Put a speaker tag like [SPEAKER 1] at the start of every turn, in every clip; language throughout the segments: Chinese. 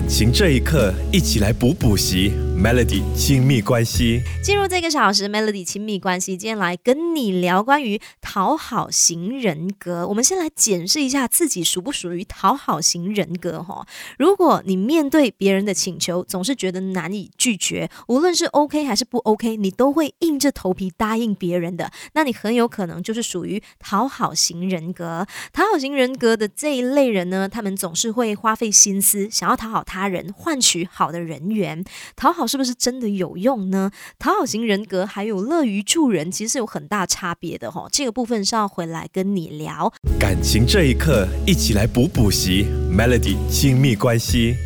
[SPEAKER 1] 感情这一刻，一起来补补习。Melody 亲密关系，
[SPEAKER 2] 进入这个小时，Melody 亲密关系，今天来跟你聊关于讨好型人格。我们先来检视一下自己属不属于讨好型人格哈。如果你面对别人的请求总是觉得难以拒绝，无论是 OK 还是不 OK，你都会硬着头皮答应别人的，那你很有可能就是属于讨好型人格。讨好型人格的这一类人呢，他们总是会花费心思想要讨好他人，换取好的人缘，讨好。是不是真的有用呢？讨好型人格还有乐于助人，其实是有很大差别的哈。这个部分是要回来跟你聊。
[SPEAKER 1] 感情这一刻，一起来补补习。Melody 亲密关系。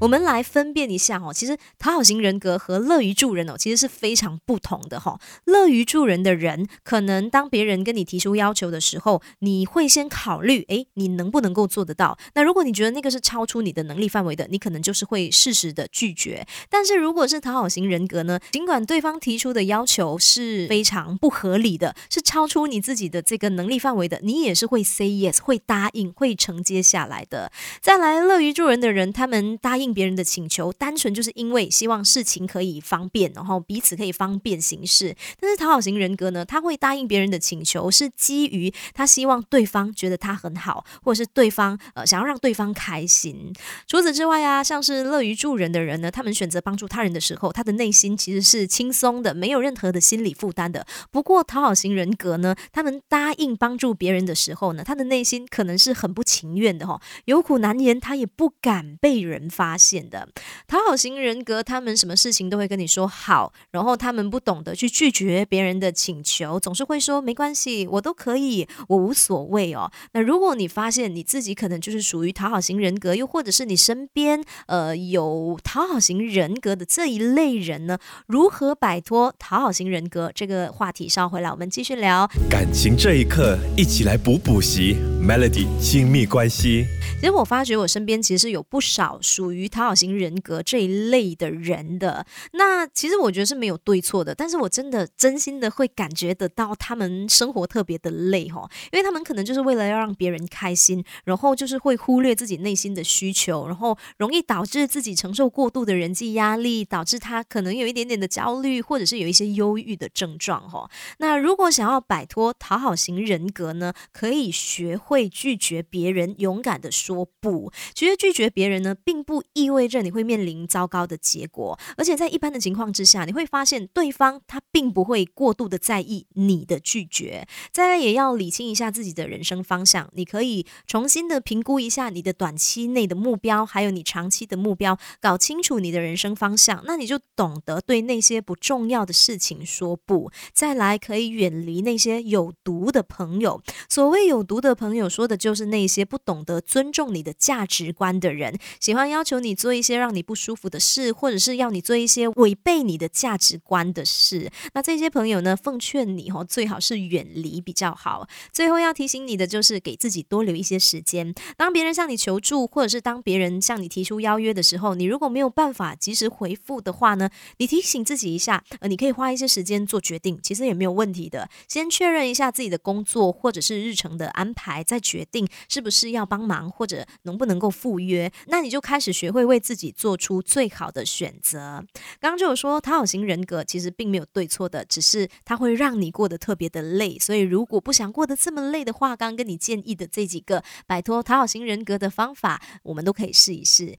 [SPEAKER 2] 我们来分辨一下哦，其实讨好型人格和乐于助人哦，其实是非常不同的哈。乐于助人的人，可能当别人跟你提出要求的时候，你会先考虑，诶，你能不能够做得到？那如果你觉得那个是超出你的能力范围的，你可能就是会适时的拒绝。但是如果是讨好型人格呢，尽管对方提出的要求是非常不合理的，是超出你自己的这个能力范围的，你也是会 say yes，会答应，会承接下来的。再来，乐于助人的人，他们答应。应别人的请求，单纯就是因为希望事情可以方便，然后彼此可以方便行事。但是讨好型人格呢，他会答应别人的请求，是基于他希望对方觉得他很好，或者是对方呃想要让对方开心。除此之外啊，像是乐于助人的人呢，他们选择帮助他人的时候，他的内心其实是轻松的，没有任何的心理负担的。不过讨好型人格呢，他们答应帮助别人的时候呢，他的内心可能是很不情愿的哈，有苦难言，他也不敢被人发。发现的讨好型人格，他们什么事情都会跟你说好，然后他们不懂得去拒绝别人的请求，总是会说没关系，我都可以，我无所谓哦。那如果你发现你自己可能就是属于讨好型人格，又或者是你身边呃有讨好型人格的这一类人呢，如何摆脱讨好型人格这个话题？稍回来我们继续聊
[SPEAKER 1] 感情这一刻，一起来补补习 Melody 亲密关系。
[SPEAKER 2] 其实我发觉我身边其实有不少属于讨好型人格这一类的人的。那其实我觉得是没有对错的，但是我真的真心的会感觉得到他们生活特别的累哈，因为他们可能就是为了要让别人开心，然后就是会忽略自己内心的需求，然后容易导致自己承受过度的人际压力，导致他可能有一点点的焦虑，或者是有一些忧郁的症状哈。那如果想要摆脱讨好型人格呢，可以学会会拒绝别人，勇敢的。说不，其实拒绝别人呢，并不意味着你会面临糟糕的结果。而且在一般的情况之下，你会发现对方他并不会过度的在意你的拒绝。再来，也要理清一下自己的人生方向。你可以重新的评估一下你的短期内的目标，还有你长期的目标，搞清楚你的人生方向，那你就懂得对那些不重要的事情说不。再来，可以远离那些有毒的朋友。所谓有毒的朋友，朋友说的就是那些不懂得尊。重你的价值观的人，喜欢要求你做一些让你不舒服的事，或者是要你做一些违背你的价值观的事。那这些朋友呢，奉劝你哦，最好是远离比较好。最后要提醒你的就是，给自己多留一些时间。当别人向你求助，或者是当别人向你提出邀约的时候，你如果没有办法及时回复的话呢，你提醒自己一下，呃，你可以花一些时间做决定，其实也没有问题的。先确认一下自己的工作或者是日程的安排，再决定是不是要帮忙或。者能不能够赴约，那你就开始学会为自己做出最好的选择。刚刚就有说，讨好型人格其实并没有对错的，只是它会让你过得特别的累。所以如果不想过得这么累的话，刚跟你建议的这几个摆脱讨好型人格的方法，我们都可以试一试。